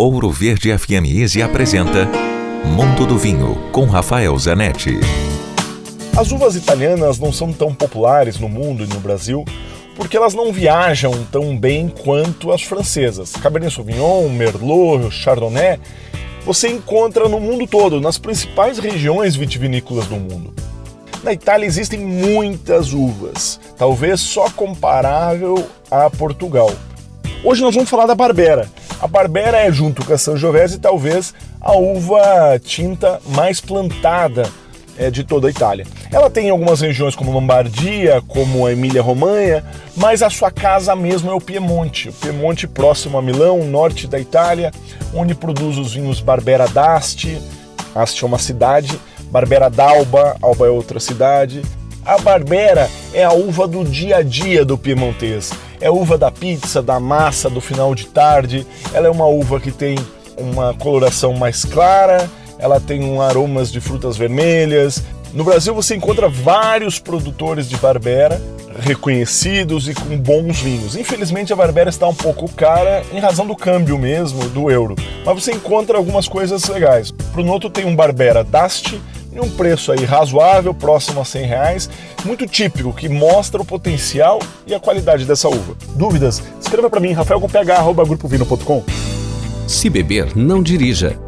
Ouro Verde FM Easy apresenta Mundo do Vinho com Rafael Zanetti. As uvas italianas não são tão populares no mundo e no Brasil porque elas não viajam tão bem quanto as francesas. Cabernet Sauvignon, Merlot, Chardonnay, você encontra no mundo todo, nas principais regiões vitivinícolas do mundo. Na Itália existem muitas uvas, talvez só comparável a Portugal. Hoje nós vamos falar da Barbera. A Barbera é, junto com a Sangiovese, talvez a uva tinta mais plantada é, de toda a Itália. Ela tem algumas regiões como Lombardia, como a Emília-Romanha, mas a sua casa mesmo é o Piemonte. O Piemonte próximo a Milão, norte da Itália, onde produz os vinhos Barbera d'Asti. Asti é uma cidade, Barbera d'Alba, Alba é outra cidade. A Barbera é a uva do dia a dia do piemontês é uva da pizza, da massa, do final de tarde. Ela é uma uva que tem uma coloração mais clara, ela tem um aromas de frutas vermelhas. No Brasil você encontra vários produtores de Barbera reconhecidos e com bons vinhos. Infelizmente a Barbera está um pouco cara em razão do câmbio mesmo, do euro. Mas você encontra algumas coisas legais. Pro Noto tem um Barbera Dasti em um preço aí razoável, próximo a 100 reais, muito típico, que mostra o potencial e a qualidade dessa uva. Dúvidas? Escreva para mim, rafael com ph, arroba. Se beber, não dirija.